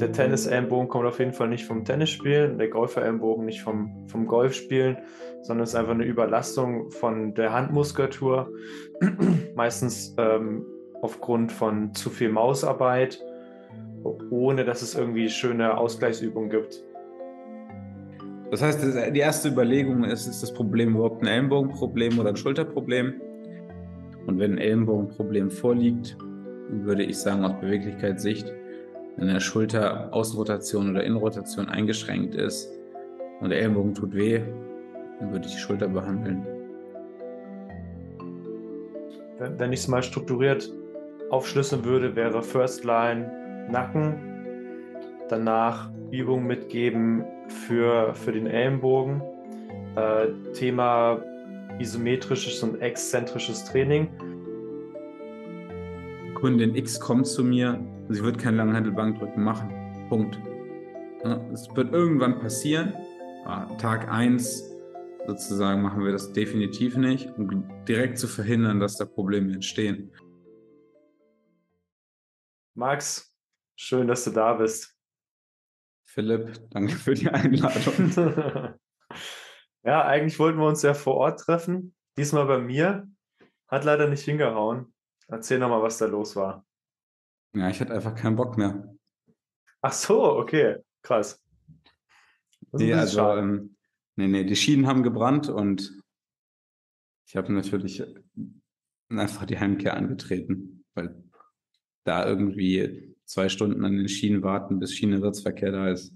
der Tennis-Ellenbogen kommt auf jeden Fall nicht vom Tennisspielen, der Golfer-Ellenbogen nicht vom, vom Golfspielen, sondern es ist einfach eine Überlastung von der Handmuskulatur, meistens ähm, aufgrund von zu viel Mausarbeit, ohne dass es irgendwie schöne Ausgleichsübungen gibt. Das heißt, die erste Überlegung ist, ist das Problem überhaupt ein Ellenbogenproblem oder ein Schulterproblem? Und wenn ein Ellenbogenproblem vorliegt, würde ich sagen, aus Beweglichkeitssicht, wenn der Schulter Außenrotation oder Innenrotation eingeschränkt ist und der Ellenbogen tut weh, dann würde ich die Schulter behandeln. Wenn ich es mal strukturiert aufschlüsseln würde, wäre First Line Nacken, danach Übungen mitgeben für, für den Ellenbogen, äh, Thema isometrisches und exzentrisches Training. Kundin X kommt zu mir, sie wird kein Langhandelbankdrücken machen. Punkt. Es wird irgendwann passieren. Ah, Tag 1 sozusagen machen wir das definitiv nicht, um direkt zu verhindern, dass da Probleme entstehen. Max, schön, dass du da bist. Philipp, danke für die Einladung. ja, eigentlich wollten wir uns ja vor Ort treffen. Diesmal bei mir. Hat leider nicht hingehauen. Erzähl nochmal, was da los war. Ja, ich hatte einfach keinen Bock mehr. Ach so, okay. Krass. Nee, also, ähm, nee, nee, die Schienen haben gebrannt und ich habe natürlich einfach die Heimkehr angetreten, weil da irgendwie zwei Stunden an den Schienen warten, bis Schienenersatzverkehr da ist,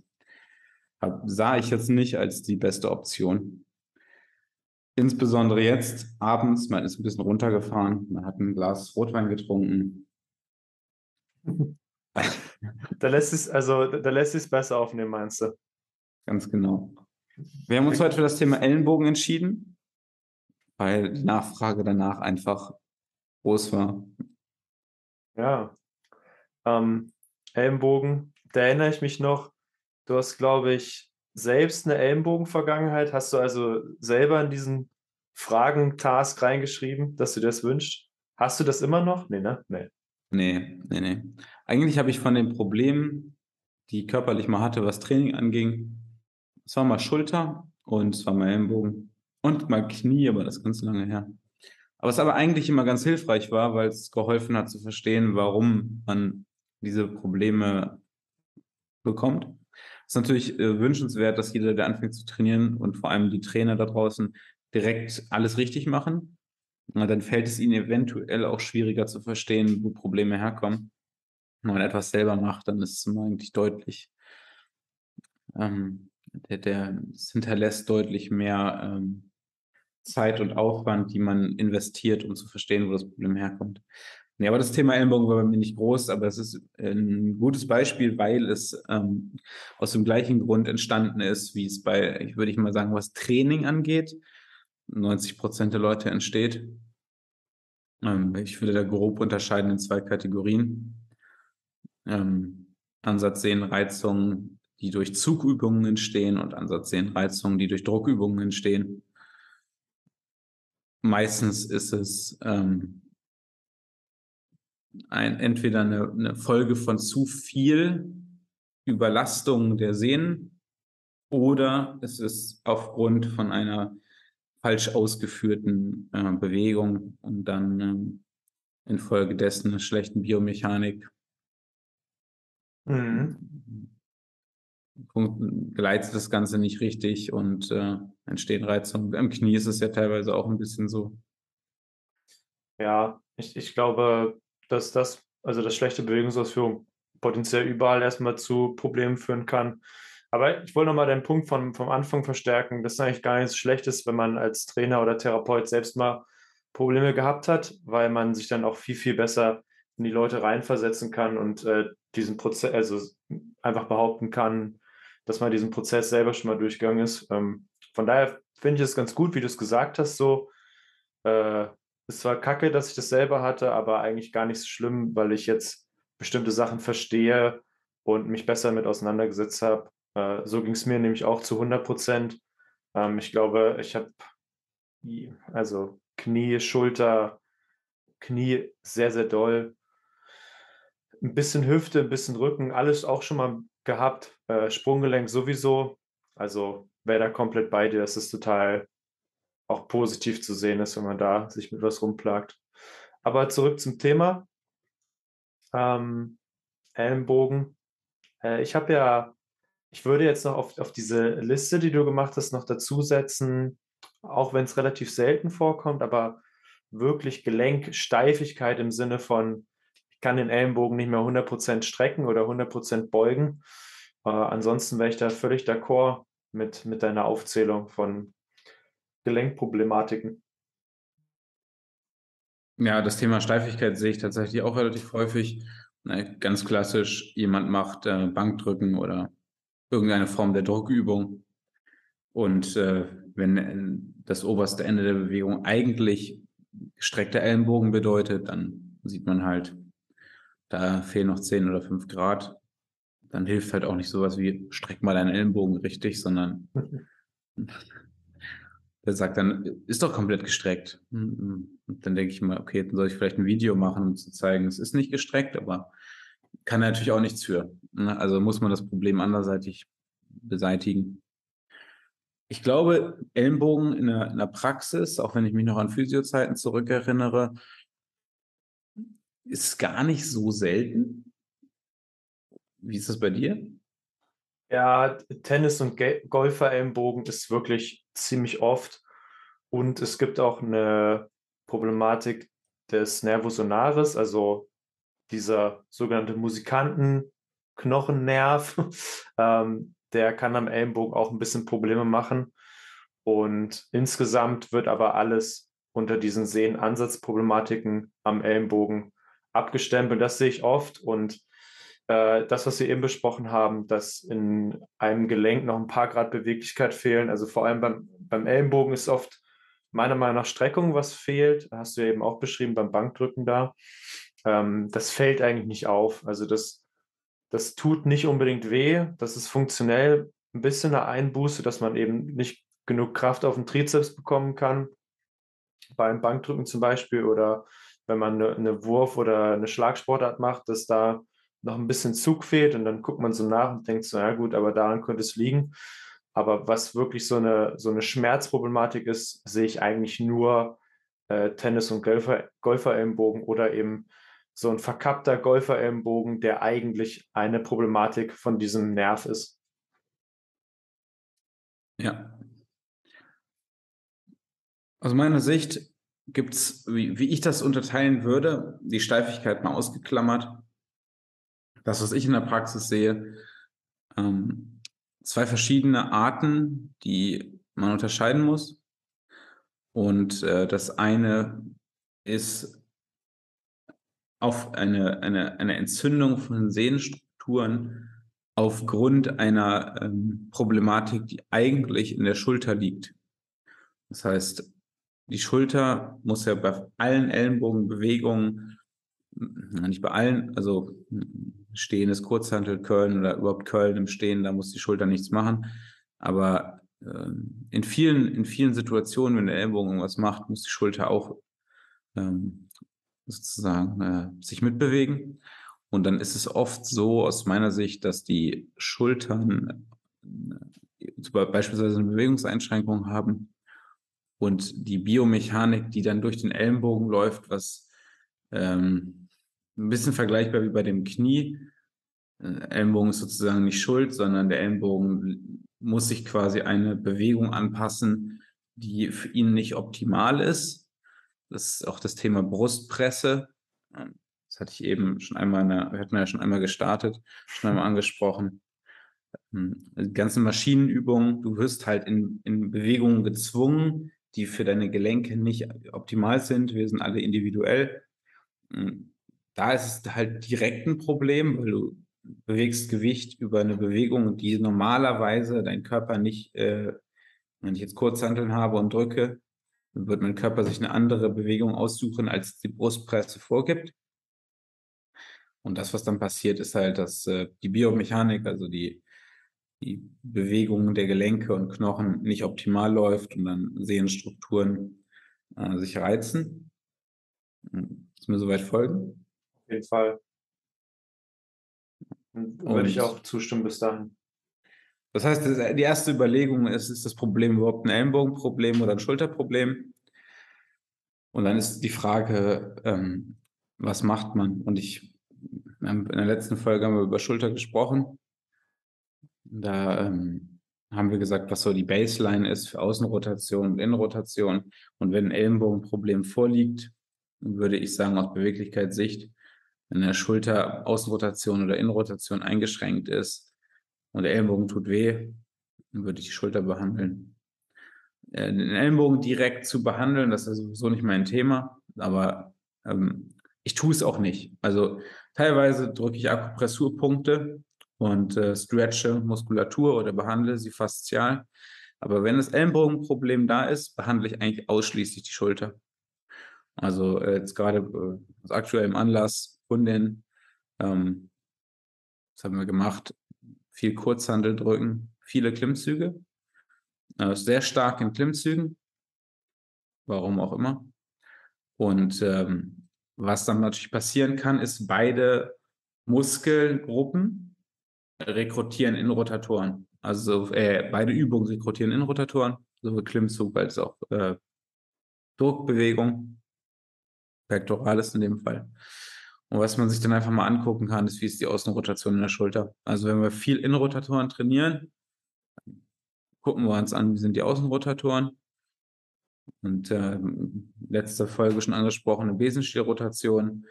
hab, sah ich jetzt nicht als die beste Option. Insbesondere jetzt abends, man ist ein bisschen runtergefahren, man hat ein Glas Rotwein getrunken. da lässt es, also da lässt es besser aufnehmen, meinst du? Ganz genau. Wir haben uns heute für das Thema Ellenbogen entschieden, weil die Nachfrage danach einfach groß war. Ja, ähm, Ellenbogen, da erinnere ich mich noch, du hast, glaube ich, selbst eine Ellenbogen-Vergangenheit. Hast du also selber in diesen Fragen-Task reingeschrieben, dass du dir das wünschst? Hast du das immer noch? Nee, ne? Nee. Nee, nee, nee. Eigentlich habe ich von den Problemen, die ich körperlich mal hatte, was Training anging, es war mal Schulter und es war mal Ellenbogen und mal Knie, aber das ist ganz lange her. Aber es aber eigentlich immer ganz hilfreich war, weil es geholfen hat zu verstehen, warum man diese Probleme bekommt. Ist natürlich äh, wünschenswert, dass jeder, der anfängt zu trainieren und vor allem die Trainer da draußen direkt alles richtig machen. Na, dann fällt es ihnen eventuell auch schwieriger zu verstehen, wo Probleme herkommen. Wenn man etwas selber macht, dann ist es eigentlich deutlich, ähm, der, der, hinterlässt deutlich mehr ähm, Zeit und Aufwand, die man investiert, um zu verstehen, wo das Problem herkommt. Nee, aber das Thema Ellenbogen war bei mir nicht groß, aber es ist ein gutes Beispiel, weil es ähm, aus dem gleichen Grund entstanden ist, wie es bei, ich würde ich mal sagen, was Training angeht, 90 Prozent der Leute entsteht. Ähm, ich würde da grob unterscheiden in zwei Kategorien. Ähm, Ansatzsehnenreizungen, die durch Zugübungen entstehen und Ansatzsehnenreizungen, die durch Druckübungen entstehen. Meistens ist es ähm, ein, entweder eine, eine Folge von zu viel Überlastung der Sehnen oder es ist aufgrund von einer falsch ausgeführten äh, Bewegung und dann ähm, infolgedessen einer schlechten Biomechanik mhm. Gleitet das Ganze nicht richtig und äh, entstehen Reizungen. Im Knie ist es ja teilweise auch ein bisschen so. Ja, ich, ich glaube, dass das, also das schlechte Bewegungsausführung potenziell überall erstmal zu Problemen führen kann. Aber ich wollte nochmal den Punkt von, vom Anfang verstärken, dass es eigentlich gar nichts Schlechtes, wenn man als Trainer oder Therapeut selbst mal Probleme gehabt hat, weil man sich dann auch viel, viel besser in die Leute reinversetzen kann und äh, diesen Prozess, also einfach behaupten kann, dass man diesen Prozess selber schon mal durchgegangen ist. Ähm, von daher finde ich es ganz gut, wie du es gesagt hast, so äh, ist zwar kacke, dass ich das selber hatte, aber eigentlich gar nicht so schlimm, weil ich jetzt bestimmte Sachen verstehe und mich besser mit auseinandergesetzt habe. Äh, so ging es mir nämlich auch zu 100 Prozent. Ähm, ich glaube, ich habe also Knie, Schulter, Knie sehr, sehr doll. Ein bisschen Hüfte, ein bisschen Rücken, alles auch schon mal gehabt. Äh, Sprunggelenk sowieso. Also wäre da komplett bei dir. Das ist total auch positiv zu sehen ist, wenn man da sich mit was rumplagt. Aber zurück zum Thema. Ähm, Ellenbogen. Äh, ich habe ja, ich würde jetzt noch auf, auf diese Liste, die du gemacht hast, noch dazusetzen, auch wenn es relativ selten vorkommt, aber wirklich Gelenksteifigkeit im Sinne von, kann den Ellenbogen nicht mehr 100% strecken oder 100% beugen. Äh, ansonsten wäre ich da völlig d'accord mit, mit deiner Aufzählung von Gelenkproblematiken. Ja, das Thema Steifigkeit sehe ich tatsächlich auch relativ häufig. Ganz klassisch, jemand macht äh, Bankdrücken oder irgendeine Form der Druckübung. Und äh, wenn äh, das oberste Ende der Bewegung eigentlich gestreckter Ellenbogen bedeutet, dann sieht man halt, da fehlen noch 10 oder 5 Grad. Dann hilft halt auch nicht sowas wie, streck mal deinen Ellenbogen richtig, sondern der sagt dann, ist doch komplett gestreckt. Und dann denke ich mal, okay, dann soll ich vielleicht ein Video machen, um zu zeigen, es ist nicht gestreckt, aber kann natürlich auch nichts für. Ne? Also muss man das Problem anderseitig beseitigen. Ich glaube, Ellenbogen in der, in der Praxis, auch wenn ich mich noch an Physiozeiten zurückerinnere, ist gar nicht so selten. Wie ist das bei dir? Ja, Tennis- und Golfer-Ellenbogen ist wirklich ziemlich oft. Und es gibt auch eine Problematik des Nervus sonaris, also dieser sogenannte Musikantenknochennerv. ähm, der kann am Ellenbogen auch ein bisschen Probleme machen. Und insgesamt wird aber alles unter diesen Sehnenansatzproblematiken am Ellenbogen abgestempelt. Das sehe ich oft. Und äh, das, was wir eben besprochen haben, dass in einem Gelenk noch ein paar Grad Beweglichkeit fehlen. Also vor allem beim, beim Ellenbogen ist oft meiner Meinung nach Streckung, was fehlt. Hast du ja eben auch beschrieben beim Bankdrücken da. Ähm, das fällt eigentlich nicht auf. Also das, das tut nicht unbedingt weh. Das ist funktionell ein bisschen eine Einbuße, dass man eben nicht genug Kraft auf den Trizeps bekommen kann. Beim Bankdrücken zum Beispiel oder wenn man eine, eine Wurf- oder eine Schlagsportart macht, dass da noch ein bisschen Zug fehlt und dann guckt man so nach und denkt so, ja gut, aber daran könnte es liegen. Aber was wirklich so eine, so eine Schmerzproblematik ist, sehe ich eigentlich nur äh, Tennis- und Golfer, Golferellenbogen oder eben so ein verkappter Golferellenbogen, der eigentlich eine Problematik von diesem Nerv ist. Ja. Aus meiner Sicht gibt es, wie, wie ich das unterteilen würde, die Steifigkeit mal ausgeklammert, das, was ich in der Praxis sehe, ähm, zwei verschiedene Arten, die man unterscheiden muss. Und äh, das eine ist auf eine, eine, eine Entzündung von Sehnenstrukturen aufgrund einer ähm, Problematik, die eigentlich in der Schulter liegt. Das heißt, die Schulter muss ja bei allen Ellenbogenbewegungen, nicht bei allen, also stehendes Kurzhantel Curlen oder überhaupt Curlen im Stehen, da muss die Schulter nichts machen. Aber äh, in, vielen, in vielen Situationen, wenn der Ellbogen irgendwas macht, muss die Schulter auch ähm, sozusagen äh, sich mitbewegen. Und dann ist es oft so aus meiner Sicht, dass die Schultern äh, beispielsweise eine Bewegungseinschränkung haben und die Biomechanik, die dann durch den Ellenbogen läuft, was ähm, ein bisschen vergleichbar wie bei dem Knie. Äh, Ellenbogen ist sozusagen nicht schuld, sondern der Ellenbogen muss sich quasi eine Bewegung anpassen, die für ihn nicht optimal ist. Das ist auch das Thema Brustpresse. Ähm, das hatte ich eben schon einmal, wir hatten ja schon einmal gestartet, schon einmal angesprochen. Ähm, die ganzen Maschinenübungen, du wirst halt in, in Bewegungen gezwungen, die für deine Gelenke nicht optimal sind. Wir sind alle individuell. Ähm, da ist es halt direkt ein Problem, weil du bewegst Gewicht über eine Bewegung, die normalerweise dein Körper nicht, äh, wenn ich jetzt Kurzhanteln habe und drücke, dann wird mein Körper sich eine andere Bewegung aussuchen, als die Brustpresse vorgibt. Und das, was dann passiert, ist halt, dass äh, die Biomechanik, also die, die Bewegung der Gelenke und Knochen nicht optimal läuft und dann Sehnenstrukturen äh, sich reizen. Hm, ist mir soweit folgen? jeden Fall. Würde ich auch zustimmen bis dahin. Das heißt, die erste Überlegung ist, ist das Problem überhaupt ein Ellenbogenproblem oder ein Schulterproblem? Und dann ist die Frage, ähm, was macht man? Und ich, in der letzten Folge haben wir über Schulter gesprochen. Da ähm, haben wir gesagt, was so die Baseline ist für Außenrotation und Innenrotation. Und wenn ein Ellenbogenproblem vorliegt, würde ich sagen, aus Beweglichkeitssicht, wenn der Schulter Außenrotation oder Innenrotation eingeschränkt ist und der Ellenbogen tut weh, dann würde ich die Schulter behandeln. Äh, den Ellenbogen direkt zu behandeln, das ist sowieso nicht mein Thema, aber ähm, ich tue es auch nicht. Also teilweise drücke ich Akupressurpunkte und äh, stretche Muskulatur oder behandle sie faszial. Aber wenn das Ellenbogenproblem da ist, behandle ich eigentlich ausschließlich die Schulter. Also äh, jetzt gerade äh, aus aktuellem Anlass, Kundin, ähm, was haben wir gemacht? Viel Kurzhandel drücken, viele Klimmzüge, äh, sehr stark in Klimmzügen, warum auch immer. Und ähm, was dann natürlich passieren kann, ist, beide Muskelgruppen rekrutieren in Rotatoren. Also äh, beide Übungen rekrutieren in Rotatoren, sowohl Klimmzug als auch äh, Druckbewegung, Pectoralis in dem Fall. Und was man sich dann einfach mal angucken kann, ist, wie ist die Außenrotation in der Schulter. Also wenn wir viel Innenrotatoren trainieren, gucken wir uns an, wie sind die Außenrotatoren. Und äh, letzte Folge schon angesprochene Besenstielrotation.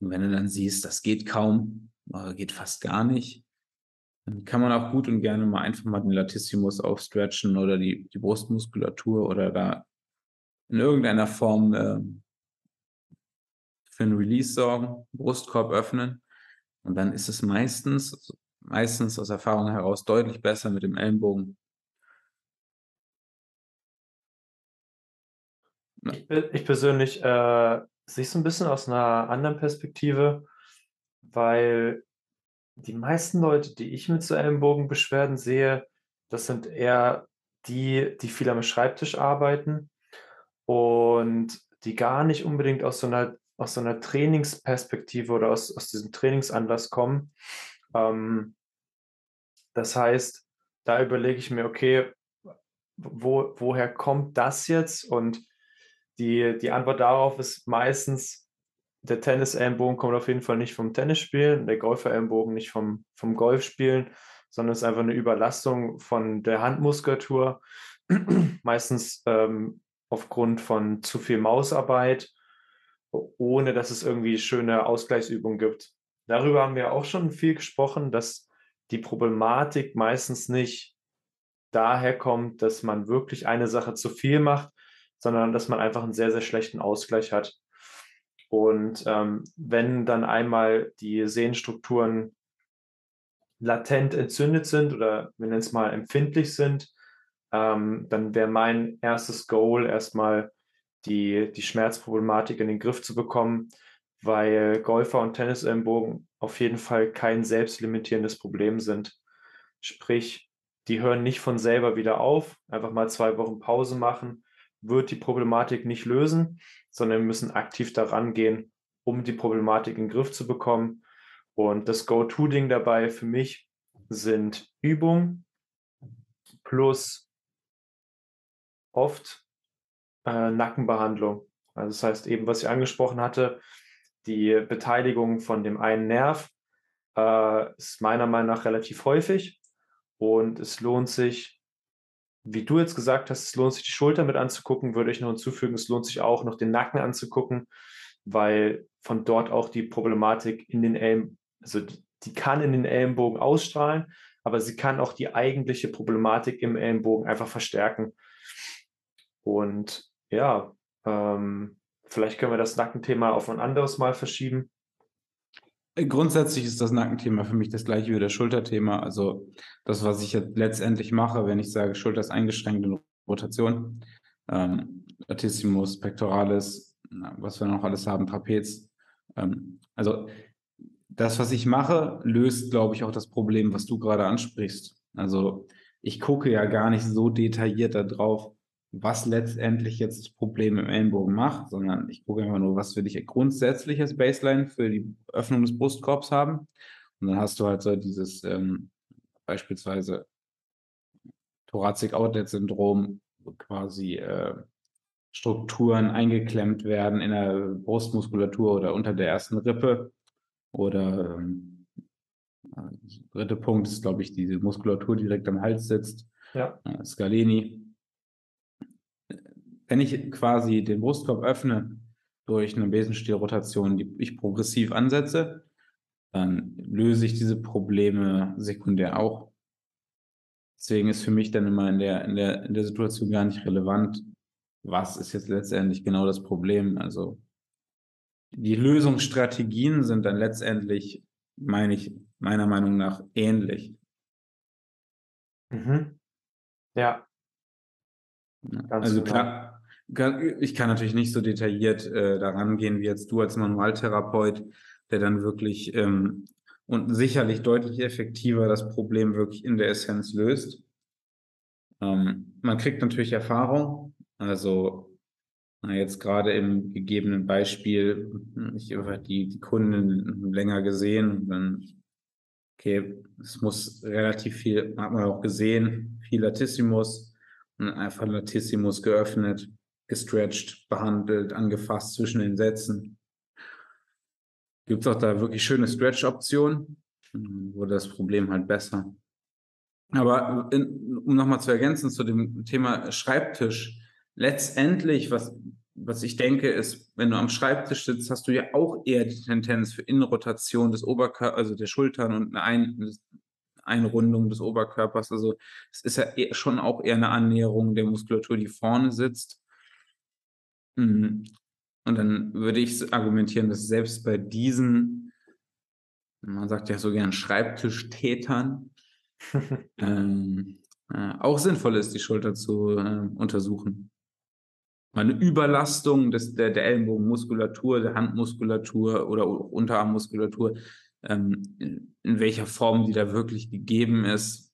Und wenn du dann siehst, das geht kaum, geht fast gar nicht, kann man auch gut und gerne mal einfach mal den Latissimus aufstretchen oder die, die Brustmuskulatur oder da in irgendeiner Form äh, für ein Release sorgen, Brustkorb öffnen. Und dann ist es meistens, meistens aus Erfahrung heraus deutlich besser mit dem Ellenbogen. Ich, ich persönlich äh, sehe es ein bisschen aus einer anderen Perspektive, weil die meisten Leute, die ich mit so Ellenbogenbeschwerden sehe, das sind eher die, die viel am Schreibtisch arbeiten und die gar nicht unbedingt aus so einer, aus so einer Trainingsperspektive oder aus, aus diesem Trainingsanlass kommen. Ähm, das heißt, da überlege ich mir, okay, wo, woher kommt das jetzt? Und die, die Antwort darauf ist meistens, der Tennis-Ellenbogen kommt auf jeden Fall nicht vom Tennisspielen, der Golfer-Ellenbogen nicht vom, vom Golfspielen, sondern es ist einfach eine Überlastung von der Handmuskulatur, meistens ähm, aufgrund von zu viel Mausarbeit, ohne dass es irgendwie schöne Ausgleichsübungen gibt. Darüber haben wir auch schon viel gesprochen, dass die Problematik meistens nicht daher kommt, dass man wirklich eine Sache zu viel macht, sondern dass man einfach einen sehr, sehr schlechten Ausgleich hat. Und ähm, wenn dann einmal die Sehnenstrukturen latent entzündet sind oder wir nennen es mal empfindlich sind, ähm, dann wäre mein erstes Goal erstmal die, die Schmerzproblematik in den Griff zu bekommen, weil Golfer und Tennisellenbogen auf jeden Fall kein selbstlimitierendes Problem sind. Sprich, die hören nicht von selber wieder auf, einfach mal zwei Wochen Pause machen, wird die Problematik nicht lösen, sondern wir müssen aktiv daran gehen, um die Problematik in den Griff zu bekommen. Und das Go-To-Ding dabei für mich sind Übungen plus oft äh, Nackenbehandlung. Also das heißt eben, was ich angesprochen hatte, die Beteiligung von dem einen Nerv äh, ist meiner Meinung nach relativ häufig und es lohnt sich, wie du jetzt gesagt hast, es lohnt sich, die Schulter mit anzugucken, würde ich noch hinzufügen, es lohnt sich auch noch den Nacken anzugucken, weil von dort auch die Problematik in den Ellenbogen, also die, die kann in den Ellenbogen ausstrahlen, aber sie kann auch die eigentliche Problematik im Ellenbogen einfach verstärken. Und ja, ähm, vielleicht können wir das Nackenthema auf ein anderes Mal verschieben. Grundsätzlich ist das Nackenthema für mich das gleiche wie das Schulterthema. Also das, was ich jetzt letztendlich mache, wenn ich sage, Schulter ist eingeschränkt in Rotation, ähm, Latissimus, Pectoralis, was wir noch alles haben, Trapez. Ähm, also das, was ich mache, löst, glaube ich, auch das Problem, was du gerade ansprichst. Also ich gucke ja gar nicht so detailliert darauf, was letztendlich jetzt das Problem im Ellenbogen macht, sondern ich gucke einfach nur, was will ich grundsätzlich als Baseline für die Öffnung des Brustkorbs haben. Und dann hast du halt so dieses ähm, beispielsweise Thoracic Outlet Syndrom, wo quasi äh, Strukturen eingeklemmt werden in der Brustmuskulatur oder unter der ersten Rippe. Oder ähm, dritte Punkt ist, glaube ich, diese Muskulatur die direkt am Hals sitzt. Ja. Äh, Scaleni. Wenn ich quasi den Brustkorb öffne durch eine Besenstielrotation, die ich progressiv ansetze, dann löse ich diese Probleme sekundär auch. Deswegen ist für mich dann immer in der, in der, in der Situation gar nicht relevant, was ist jetzt letztendlich genau das Problem. Also die Lösungsstrategien sind dann letztendlich, meine ich, meiner Meinung nach ähnlich. Mhm. Ja. Ganz also genau. klar, ich kann natürlich nicht so detailliert äh, daran gehen wie jetzt du als Manualtherapeut, der dann wirklich ähm, und sicherlich deutlich effektiver das Problem wirklich in der Essenz löst. Ähm, man kriegt natürlich Erfahrung, also jetzt gerade im gegebenen Beispiel, ich habe die, die Kunden länger gesehen dann, okay, es muss relativ viel, hat man auch gesehen, viel Latissimus und einfach Latissimus geöffnet, gestretched, behandelt, angefasst zwischen den Sätzen. Gibt es auch da wirklich schöne Stretch-Optionen, wurde das Problem halt besser. Aber in, um nochmal zu ergänzen zu dem Thema Schreibtisch, letztendlich, was, was ich denke, ist, wenn du am Schreibtisch sitzt, hast du ja auch eher die Tendenz für Innenrotation des Oberkörpers, also der Schultern und eine Ein Einrundung des Oberkörpers. Also es ist ja eher, schon auch eher eine Annäherung der Muskulatur, die vorne sitzt. Mhm. Und dann würde ich argumentieren, dass selbst bei diesen, man sagt ja so gern Schreibtischtätern, ähm, äh, auch sinnvoll ist, die Schulter zu äh, untersuchen eine Überlastung des, der, der Ellenbogenmuskulatur, der Handmuskulatur oder Unterarmmuskulatur, ähm, in, in, welcher Form die da wirklich gegeben ist,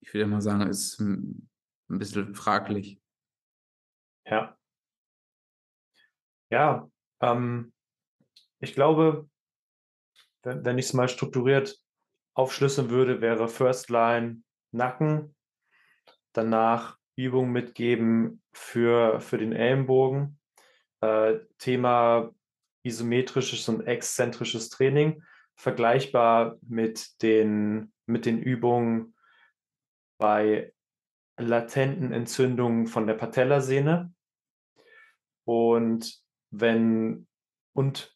ich würde mal sagen, ist ein, ein bisschen fraglich. Ja. Ja, ähm, ich glaube, wenn, wenn ich es mal strukturiert aufschlüsseln würde, wäre First Line Nacken, danach Übung mitgeben für, für den Ellenbogen. Äh, Thema isometrisches und exzentrisches Training, vergleichbar mit den, mit den Übungen bei latenten Entzündungen von der Patellasehne. Und wenn, und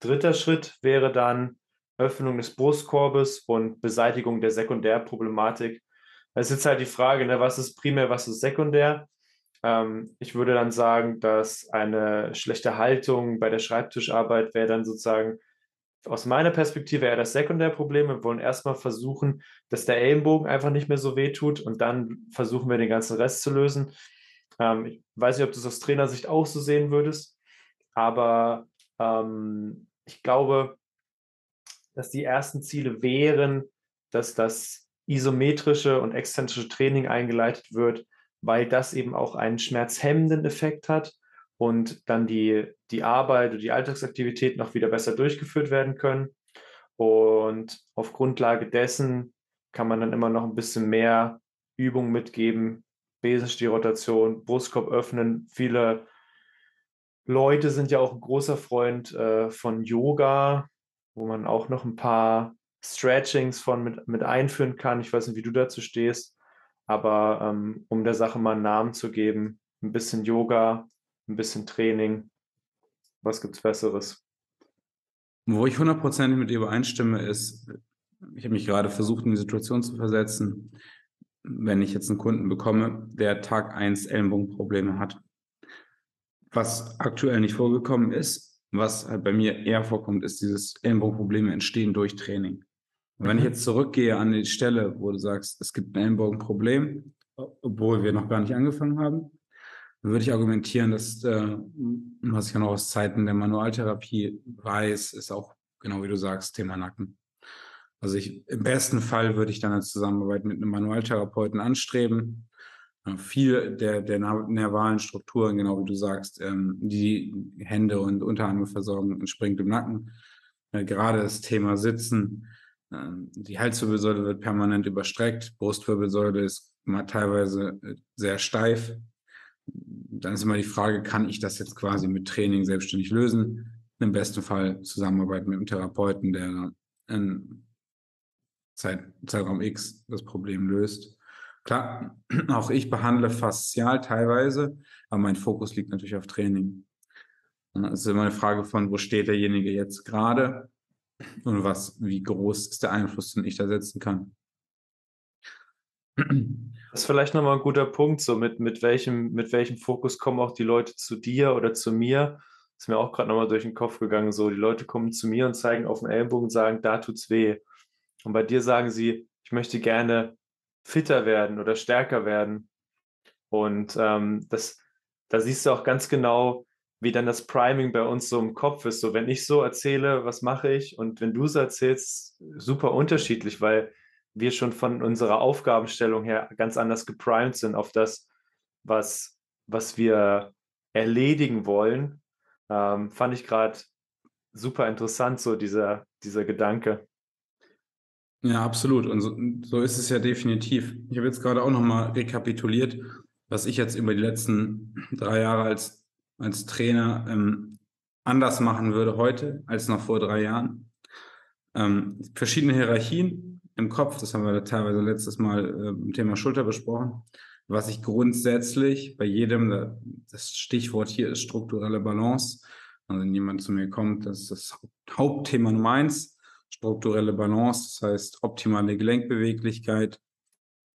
dritter Schritt wäre dann Öffnung des Brustkorbes und Beseitigung der Sekundärproblematik es ist jetzt halt die Frage, ne, was ist primär, was ist sekundär? Ähm, ich würde dann sagen, dass eine schlechte Haltung bei der Schreibtischarbeit wäre dann sozusagen aus meiner Perspektive eher das Sekundärproblem. Wir wollen erstmal versuchen, dass der Ellenbogen einfach nicht mehr so weh tut und dann versuchen wir den ganzen Rest zu lösen. Ähm, ich weiß nicht, ob du es aus Trainersicht auch so sehen würdest, aber ähm, ich glaube, dass die ersten Ziele wären, dass das isometrische und exzentrische Training eingeleitet wird, weil das eben auch einen schmerzhemmenden Effekt hat und dann die, die Arbeit und die Alltagsaktivität noch wieder besser durchgeführt werden können. Und auf Grundlage dessen kann man dann immer noch ein bisschen mehr Übung mitgeben, Besenstielrotation, Brustkorb öffnen. Viele Leute sind ja auch ein großer Freund äh, von Yoga, wo man auch noch ein paar Stretchings von mit, mit einführen kann. Ich weiß nicht, wie du dazu stehst, aber ähm, um der Sache mal einen Namen zu geben, ein bisschen Yoga, ein bisschen Training. Was gibt es Besseres? Wo ich hundertprozentig mit dir übereinstimme, ist, ich habe mich gerade versucht, in die Situation zu versetzen, wenn ich jetzt einen Kunden bekomme, der Tag 1 Ellenbogenprobleme hat. Was aktuell nicht vorgekommen ist, was halt bei mir eher vorkommt, ist dieses Ellenbogenprobleme entstehen durch Training. Und wenn ich mhm. jetzt zurückgehe an die Stelle, wo du sagst, es gibt ein Ellenbogenproblem, obwohl wir noch gar nicht angefangen haben, dann würde ich argumentieren, dass, äh, was ich ja noch aus Zeiten der Manualtherapie weiß, ist auch, genau wie du sagst, Thema Nacken. Also ich, im besten Fall würde ich dann eine Zusammenarbeit mit einem Manualtherapeuten anstreben. Äh, viel der, der nervalen Strukturen, genau wie du sagst, ähm, die Hände und Unterarme versorgen, entspringt im Nacken. äh, gerade das Thema Sitzen, äh, die Halswirbelsäule wird permanent überstreckt, Brustwirbelsäule ist teilweise äh, sehr steif. Dann ist immer die Frage, kann ich das jetzt quasi mit Training selbstständig lösen? Im besten Fall Zusammenarbeit mit einem Therapeuten, der in Zeit, Zeitraum X das Problem löst. Klar, auch ich behandle faszial teilweise, aber mein Fokus liegt natürlich auf Training. Es ist immer eine Frage von, wo steht derjenige jetzt gerade und was, wie groß ist der Einfluss, den ich da setzen kann. Das ist vielleicht nochmal ein guter Punkt, so mit, mit, welchem, mit welchem Fokus kommen auch die Leute zu dir oder zu mir. Das ist mir auch gerade nochmal durch den Kopf gegangen. So, die Leute kommen zu mir und zeigen auf den Ellenbogen und sagen, da tut's weh. Und bei dir sagen sie, ich möchte gerne fitter werden oder stärker werden. Und ähm, das, da siehst du auch ganz genau, wie dann das Priming bei uns so im Kopf ist. So, wenn ich so erzähle, was mache ich? Und wenn du so erzählst, super unterschiedlich, weil wir schon von unserer Aufgabenstellung her ganz anders geprimed sind auf das, was, was wir erledigen wollen. Ähm, fand ich gerade super interessant, so dieser, dieser Gedanke. Ja, absolut. Und so, so ist es ja definitiv. Ich habe jetzt gerade auch nochmal rekapituliert, was ich jetzt über die letzten drei Jahre als als Trainer ähm, anders machen würde heute als noch vor drei Jahren. Ähm, verschiedene Hierarchien im Kopf, das haben wir teilweise letztes Mal äh, im Thema Schulter besprochen. Was ich grundsätzlich bei jedem, das Stichwort hier ist strukturelle Balance. Also wenn jemand zu mir kommt, das ist das Hauptthema Nummer eins, strukturelle Balance, das heißt optimale Gelenkbeweglichkeit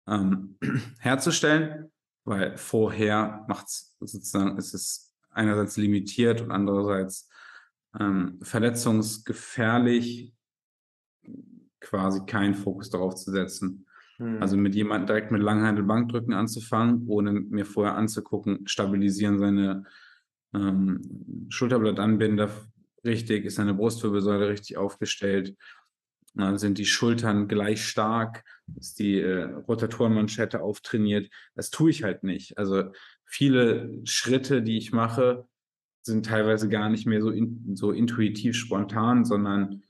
ähm, herzustellen, weil vorher macht es sozusagen, ist es einerseits limitiert und andererseits ähm, verletzungsgefährlich, quasi keinen Fokus darauf zu setzen. Hm. Also mit jemandem direkt mit Langhandel-Bankdrücken anzufangen, ohne mir vorher anzugucken, stabilisieren seine ähm, Schulterblattanbinder richtig, ist seine Brustwirbelsäule richtig aufgestellt, äh, sind die Schultern gleich stark, ist die äh, Rotatorenmanschette auftrainiert. Das tue ich halt nicht. Also viele Schritte, die ich mache, sind teilweise gar nicht mehr so, in, so intuitiv spontan, sondern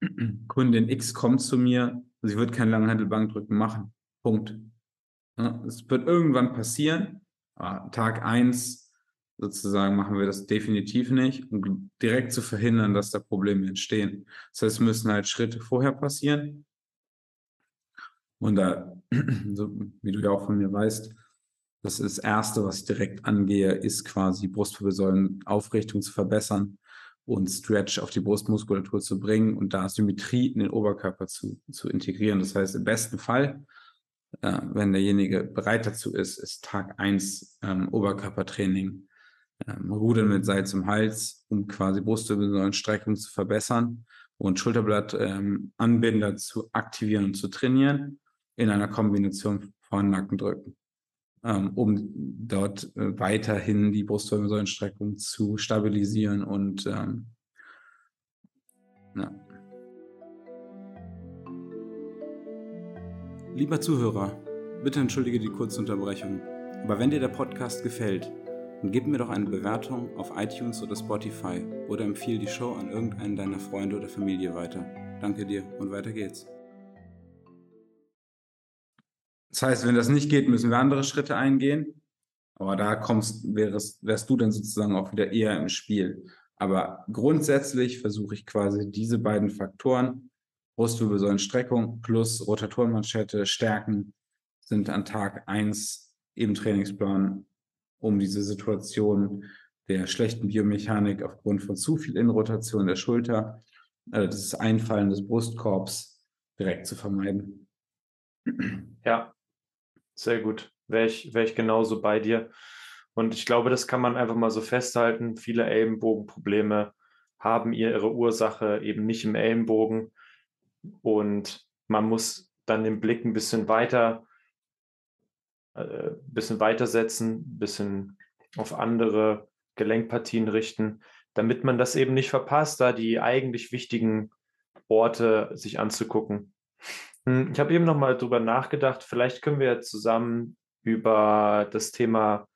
Kundin X kommt zu mir, sie wird kein Langhandelbankdrücken machen. Punkt. Ja, es wird irgendwann passieren. Tag 1 sozusagen machen wir das definitiv nicht, um direkt zu verhindern, dass da Probleme entstehen. Das heißt, es müssen halt Schritte vorher passieren. Und da, so wie du ja auch von mir weißt, das ist das Erste, was ich direkt angehe, ist quasi Brustwirbelsäulenaufrichtung zu verbessern und Stretch auf die Brustmuskulatur zu bringen und da Symmetrie in den Oberkörper zu, zu integrieren. Das heißt, im besten Fall, äh, wenn derjenige bereit dazu ist, ist Tag eins ähm, Oberkörpertraining, ähm, Rudern mit Seil zum Hals, um quasi Brustwirbelsäulenstreckung zu verbessern und Schulterblattanbinder ähm, zu aktivieren und zu trainieren in einer Kombination von Nackendrücken ähm, um dort äh, weiterhin die Brustwirbelsäulenstreckung zu stabilisieren und ähm, ja. Lieber Zuhörer, bitte entschuldige die kurze Unterbrechung. Aber wenn dir der Podcast gefällt, dann gib mir doch eine Bewertung auf iTunes oder Spotify oder empfehle die Show an irgendeinen deiner Freunde oder Familie weiter. Danke dir und weiter geht's. Das heißt, wenn das nicht geht, müssen wir andere Schritte eingehen. Aber da kommst, wärst, wärst du dann sozusagen auch wieder eher im Spiel. Aber grundsätzlich versuche ich quasi diese beiden Faktoren, Brustwirbelsäulenstreckung plus Rotatorenmanschette, Stärken, sind an Tag eins im Trainingsplan, um diese Situation der schlechten Biomechanik aufgrund von zu viel Innenrotation der Schulter, also das Einfallen des Brustkorbs direkt zu vermeiden. Ja, sehr gut. Wäre ich, wär ich genauso bei dir. Und ich glaube, das kann man einfach mal so festhalten. Viele Ellenbogenprobleme haben ihre Ursache eben nicht im Ellenbogen. Und man muss dann den Blick ein bisschen weiter, äh, bisschen weitersetzen, ein bisschen auf andere Gelenkpartien richten, damit man das eben nicht verpasst, da die eigentlich wichtigen Orte sich anzugucken. Hm, ich habe eben noch mal drüber nachgedacht, vielleicht können wir zusammen über das Thema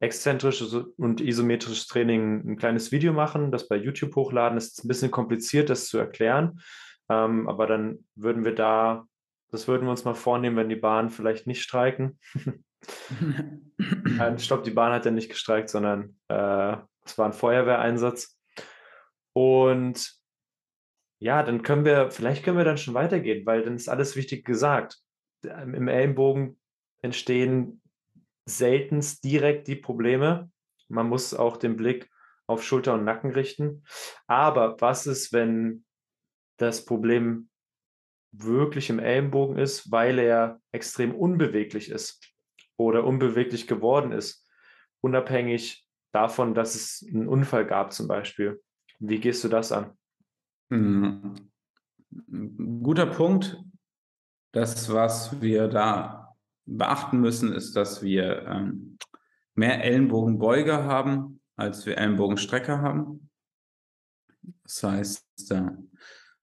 exzentrisches und isometrisches Training ein kleines Video machen, das bei YouTube hochladen. Das ist ein bisschen kompliziert, das zu erklären. Ähm, aber dann würden wir da, das würden wir uns mal vornehmen, wenn die Bahn vielleicht nicht streiken. ich glaube, die Bahn hat ja nicht gestreikt, sondern äh, es war ein Feuerwehreinsatz. Und ja, dann können wir, vielleicht können wir dann schon weitergehen, weil dann ist alles wichtig gesagt. Im Ellenbogen entstehen seltenst direkt die Probleme. Man muss auch den Blick auf Schulter und Nacken richten. Aber was ist, wenn das Problem wirklich im Ellenbogen ist, weil er extrem unbeweglich ist oder unbeweglich geworden ist, unabhängig davon, dass es einen Unfall gab zum Beispiel. Wie gehst du das an? Hm. Guter Punkt. Das, was wir da beachten müssen, ist, dass wir ähm, mehr Ellenbogenbeuger haben, als wir Ellenbogenstrecker haben. Das heißt,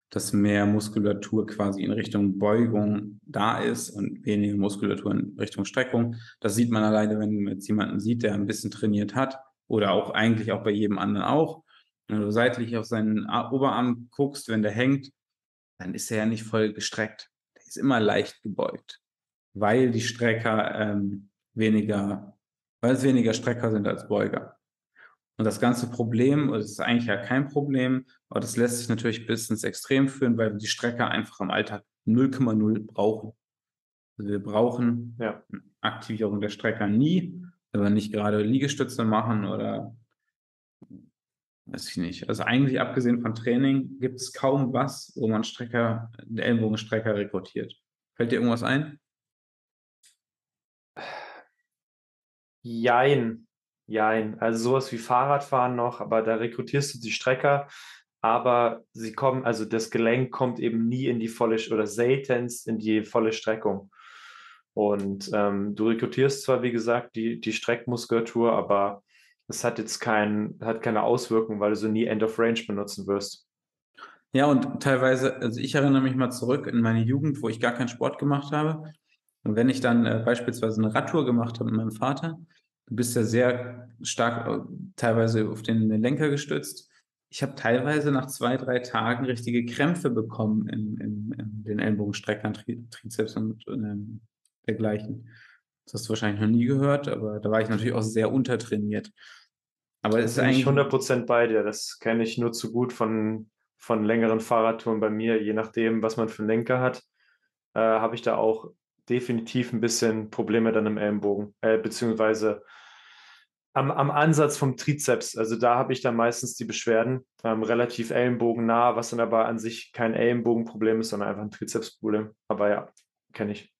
dass mehr Muskulatur quasi in Richtung Beugung da ist und weniger Muskulatur in Richtung Streckung. Das sieht man alleine, wenn man jetzt jemanden sieht, der ein bisschen trainiert hat oder auch eigentlich auch bei jedem anderen auch. Wenn du seitlich auf seinen Oberarm guckst, wenn der hängt, dann ist er ja nicht voll gestreckt. Der ist immer leicht gebeugt, weil die Strecker ähm, weniger, weil es weniger Strecker sind als Beuger. Und das ganze Problem, das ist eigentlich ja kein Problem, aber das lässt sich natürlich bis ins Extrem führen, weil wir die Strecker einfach im Alltag 0,0 brauchen. Also wir brauchen ja. Aktivierung der Strecker nie, wenn wir nicht gerade Liegestütze machen oder weiß ich nicht. Also eigentlich abgesehen von Training gibt es kaum was, wo man Strecker, Ellenbogenstrecker rekrutiert. Fällt dir irgendwas ein? Jein. Jein. Also sowas wie Fahrradfahren noch, aber da rekrutierst du die Strecker, aber sie kommen, also das Gelenk kommt eben nie in die volle oder seltenst in die volle Streckung. Und ähm, du rekrutierst zwar, wie gesagt, die, die Streckmuskulatur, aber es hat jetzt kein, hat keine Auswirkung, weil du so nie End of Range benutzen wirst. Ja, und teilweise, also ich erinnere mich mal zurück in meine Jugend, wo ich gar keinen Sport gemacht habe. Und wenn ich dann äh, beispielsweise eine Radtour gemacht habe mit meinem Vater, du bist ja sehr stark äh, teilweise auf den Lenker gestützt. Ich habe teilweise nach zwei, drei Tagen richtige Krämpfe bekommen in, in, in den Ellenbogenstreckern, Tri Trizeps und ähm, dergleichen. Das hast du wahrscheinlich noch nie gehört, aber da war ich natürlich auch sehr untertrainiert. Aber es ist eigentlich 100% bei dir. Das kenne ich nur zu gut von, von längeren Fahrradtouren bei mir. Je nachdem, was man für einen Lenker hat, äh, habe ich da auch definitiv ein bisschen Probleme dann im Ellenbogen, äh, beziehungsweise am, am Ansatz vom Trizeps. Also da habe ich dann meistens die Beschwerden, ähm, relativ ellenbogennah, was dann aber an sich kein Ellenbogenproblem ist, sondern einfach ein Trizepsproblem. Aber ja, kenne ich.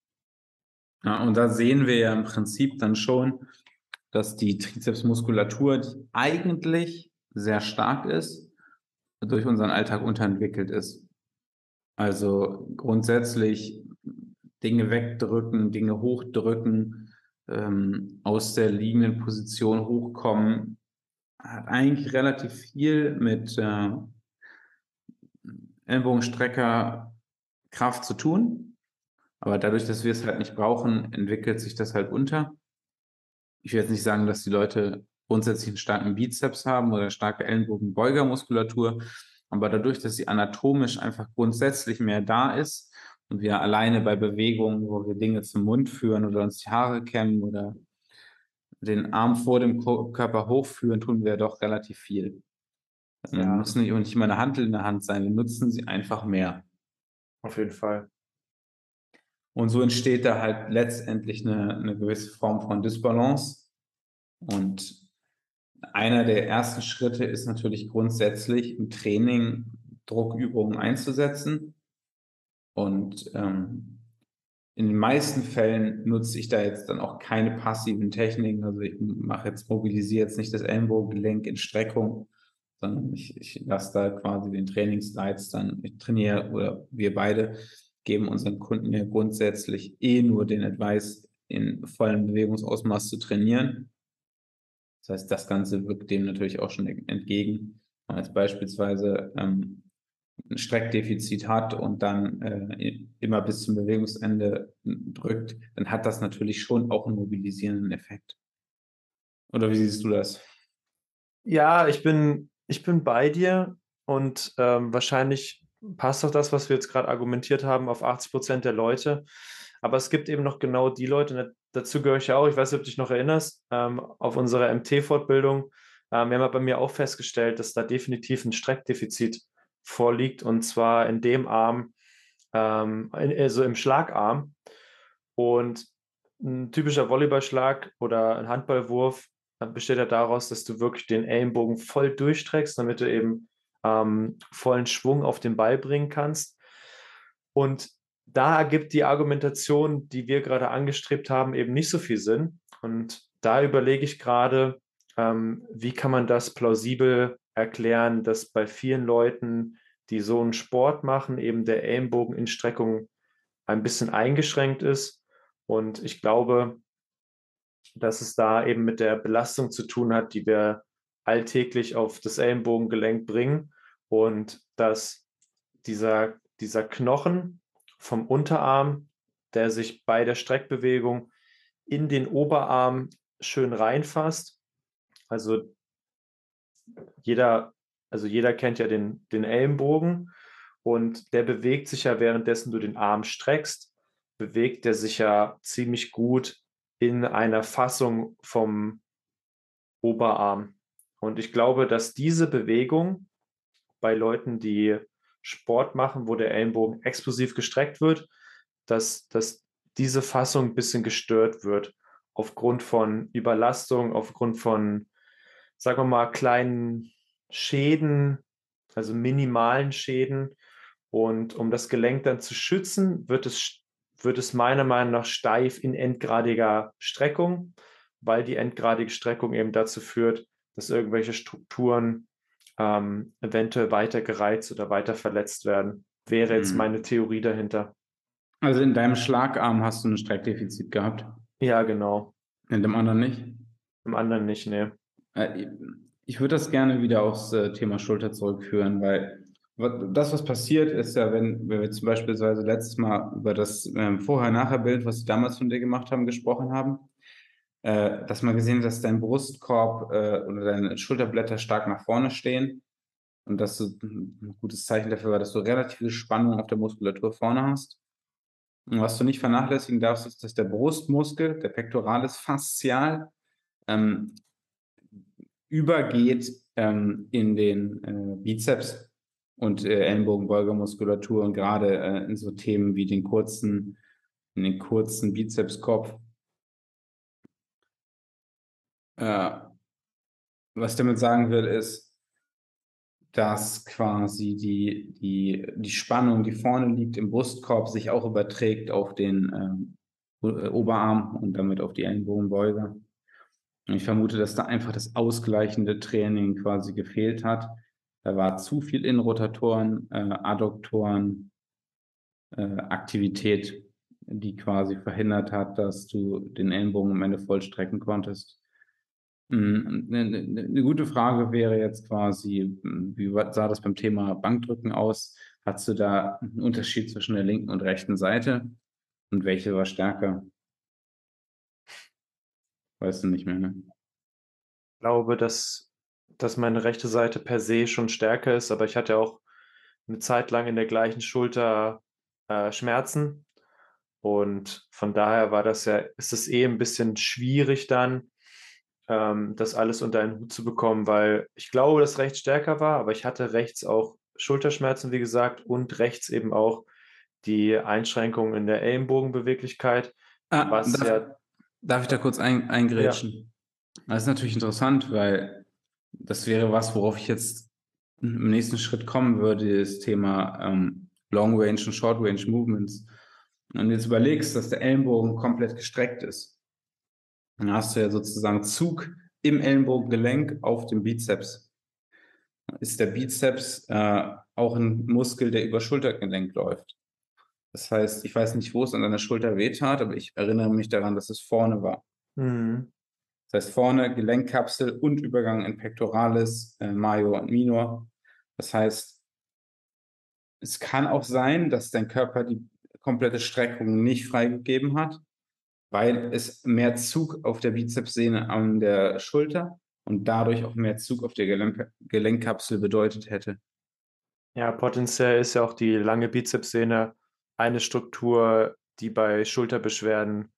Ja, und da sehen wir ja im Prinzip dann schon, dass die Trizepsmuskulatur, die eigentlich sehr stark ist, durch unseren Alltag unterentwickelt ist. Also grundsätzlich Dinge wegdrücken, Dinge hochdrücken, ähm, aus der liegenden Position hochkommen, hat eigentlich relativ viel mit äh, Ellbogenstrecker zu tun. Aber dadurch, dass wir es halt nicht brauchen, entwickelt sich das halt unter ich will jetzt nicht sagen, dass die Leute grundsätzlich einen starken Bizeps haben oder starke Ellenbogenbeugermuskulatur, aber dadurch, dass sie anatomisch einfach grundsätzlich mehr da ist und wir alleine bei Bewegungen, wo wir Dinge zum Mund führen oder uns die Haare kämmen oder den Arm vor dem Körper hochführen, tun wir doch relativ viel. Ja. Wir müssen nicht, nicht immer eine Handel in der Hand sein, wir nutzen sie einfach mehr. Auf jeden Fall. Und so entsteht da halt letztendlich eine, eine gewisse Form von Disbalance. Und einer der ersten Schritte ist natürlich grundsätzlich im Training Druckübungen einzusetzen. Und ähm, in den meisten Fällen nutze ich da jetzt dann auch keine passiven Techniken. Also ich mache jetzt, mobilisiere jetzt nicht das Ellenbogengelenk in Streckung, sondern ich, ich lasse da quasi den Trainingsreiz dann, ich trainiere oder wir beide geben unseren Kunden ja grundsätzlich eh nur den Advice, in vollem Bewegungsausmaß zu trainieren. Das heißt, das Ganze wirkt dem natürlich auch schon entgegen. Jetzt beispielsweise ähm, ein Streckdefizit hat und dann äh, immer bis zum Bewegungsende drückt, dann hat das natürlich schon auch einen mobilisierenden Effekt. Oder wie siehst du das? Ja, ich bin, ich bin bei dir und ähm, wahrscheinlich passt auch das, was wir jetzt gerade argumentiert haben, auf 80 Prozent der Leute. Aber es gibt eben noch genau die Leute, dazu gehöre ich ja auch, ich weiß nicht, ob du dich noch erinnerst, ähm, auf unserer MT-Fortbildung, ähm, wir haben bei mir auch festgestellt, dass da definitiv ein Streckdefizit vorliegt und zwar in dem Arm, ähm, also im Schlagarm. Und ein typischer Volleyballschlag oder ein Handballwurf äh, besteht ja daraus, dass du wirklich den Ellenbogen voll durchstreckst, damit du eben ähm, vollen Schwung auf den Ball bringen kannst. Und da ergibt die Argumentation, die wir gerade angestrebt haben, eben nicht so viel Sinn. Und da überlege ich gerade, ähm, wie kann man das plausibel erklären, dass bei vielen Leuten, die so einen Sport machen, eben der Ellenbogen in Streckung ein bisschen eingeschränkt ist. Und ich glaube, dass es da eben mit der Belastung zu tun hat, die wir alltäglich auf das Ellenbogengelenk bringen und dass dieser, dieser Knochen vom Unterarm, der sich bei der Streckbewegung in den Oberarm schön reinfasst. Also jeder, also jeder kennt ja den, den Ellenbogen und der bewegt sich ja währenddessen du den Arm streckst, bewegt der sich ja ziemlich gut in einer Fassung vom Oberarm. Und ich glaube, dass diese Bewegung bei Leuten, die Sport machen, wo der Ellenbogen explosiv gestreckt wird, dass, dass diese Fassung ein bisschen gestört wird aufgrund von Überlastung, aufgrund von, sagen wir mal, kleinen Schäden, also minimalen Schäden. Und um das Gelenk dann zu schützen, wird es, wird es meiner Meinung nach steif in endgradiger Streckung, weil die endgradige Streckung eben dazu führt, dass irgendwelche Strukturen ähm, eventuell weiter gereizt oder weiter verletzt werden. Wäre jetzt mhm. meine Theorie dahinter. Also in deinem Schlagarm hast du ein Streckdefizit gehabt? Ja, genau. In dem anderen nicht? Im anderen nicht, nee. Äh, ich würde das gerne wieder aufs äh, Thema Schulter zurückführen, weil das, was passiert, ist ja, wenn, wenn wir zum Beispiel letztes Mal über das ähm, Vorher-Nachher-Bild, was sie damals von dir gemacht haben, gesprochen haben, äh, dass man gesehen hat, dass dein Brustkorb äh, oder deine Schulterblätter stark nach vorne stehen. Und dass du ein gutes Zeichen dafür war, dass du relativ viel Spannung auf der Muskulatur vorne hast. Und was du nicht vernachlässigen darfst, ist, dass der Brustmuskel, der Pectoralis fascial, ähm, übergeht ähm, in den äh, Bizeps und äh, Ellenbogenbeugermuskulatur und gerade äh, in so Themen wie den kurzen, in den kurzen Bizepskopf äh, was ich damit sagen will, ist, dass quasi die, die, die Spannung, die vorne liegt im Brustkorb, sich auch überträgt auf den ähm, Oberarm und damit auf die Ellenbogenbeuge. Und ich vermute, dass da einfach das ausgleichende Training quasi gefehlt hat. Da war zu viel Innenrotatoren, äh, Adduktoren, äh, Aktivität, die quasi verhindert hat, dass du den Ellenbogen am Ende vollstrecken konntest. Eine, eine, eine gute Frage wäre jetzt quasi, wie sah das beim Thema Bankdrücken aus? Hast du da einen Unterschied zwischen der linken und rechten Seite? Und welche war stärker? Weißt du nicht mehr, ne? Ich glaube, dass, dass meine rechte Seite per se schon stärker ist, aber ich hatte auch eine Zeit lang in der gleichen Schulter äh, Schmerzen. Und von daher war das ja, ist es eh ein bisschen schwierig dann, ähm, das alles unter einen Hut zu bekommen, weil ich glaube, dass rechts stärker war, aber ich hatte rechts auch Schulterschmerzen, wie gesagt, und rechts eben auch die Einschränkungen in der Ellenbogenbeweglichkeit. Ah, was darf, ja, darf ich da kurz ein, eingrätschen? Ja. Das ist natürlich interessant, weil das wäre was, worauf ich jetzt im nächsten Schritt kommen würde, das Thema ähm, Long Range und Short Range Movements. Und jetzt überlegst, dass der Ellenbogen komplett gestreckt ist. Dann hast du ja sozusagen Zug im Ellenbogengelenk auf dem Bizeps. Ist der Bizeps äh, auch ein Muskel, der über Schultergelenk läuft. Das heißt, ich weiß nicht, wo es an deiner Schulter wehtat, aber ich erinnere mich daran, dass es vorne war. Mhm. Das heißt, vorne Gelenkkapsel und Übergang in Pectoralis, äh, Major und Minor. Das heißt, es kann auch sein, dass dein Körper die komplette Streckung nicht freigegeben hat weil es mehr Zug auf der Bizepssehne an der Schulter und dadurch auch mehr Zug auf der Gelenk Gelenkkapsel bedeutet hätte. Ja, potenziell ist ja auch die lange Bizepssehne eine Struktur, die bei Schulterbeschwerden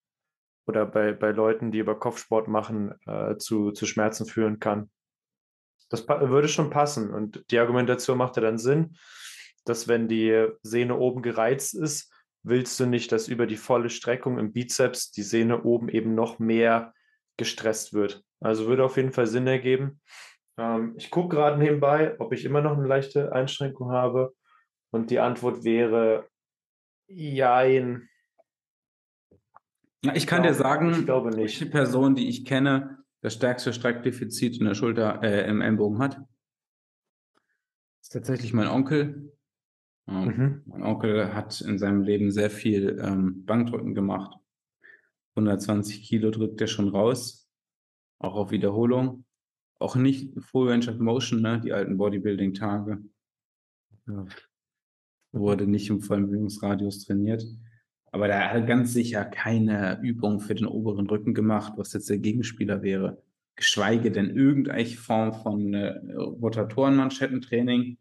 oder bei, bei Leuten, die über Kopfsport machen, äh, zu, zu Schmerzen führen kann. Das würde schon passen. Und die Argumentation macht ja dann Sinn, dass wenn die Sehne oben gereizt ist, willst du nicht, dass über die volle Streckung im Bizeps die Sehne oben eben noch mehr gestresst wird. Also würde auf jeden Fall Sinn ergeben. Ähm, ich gucke gerade nebenbei, ob ich immer noch eine leichte Einschränkung habe. Und die Antwort wäre Jein. Ja, ich kann glaube, dir sagen, ich glaube nicht. welche Person, die ich kenne, das stärkste Streckdefizit in der Schulter, äh, im Ellenbogen hat. Das ist tatsächlich mein Onkel. Ähm, mhm. Mein Onkel hat in seinem Leben sehr viel ähm, Bankdrücken gemacht. 120 Kilo drückt er schon raus, auch auf Wiederholung. Auch nicht Full Range of Motion, ne? die alten Bodybuilding-Tage. Ja. Wurde nicht im vollen Bewegungsradius trainiert. Aber da hat er ganz sicher keine Übung für den oberen Rücken gemacht, was jetzt der Gegenspieler wäre. Geschweige denn irgendeine Form von äh, Rotatorenmanschettentraining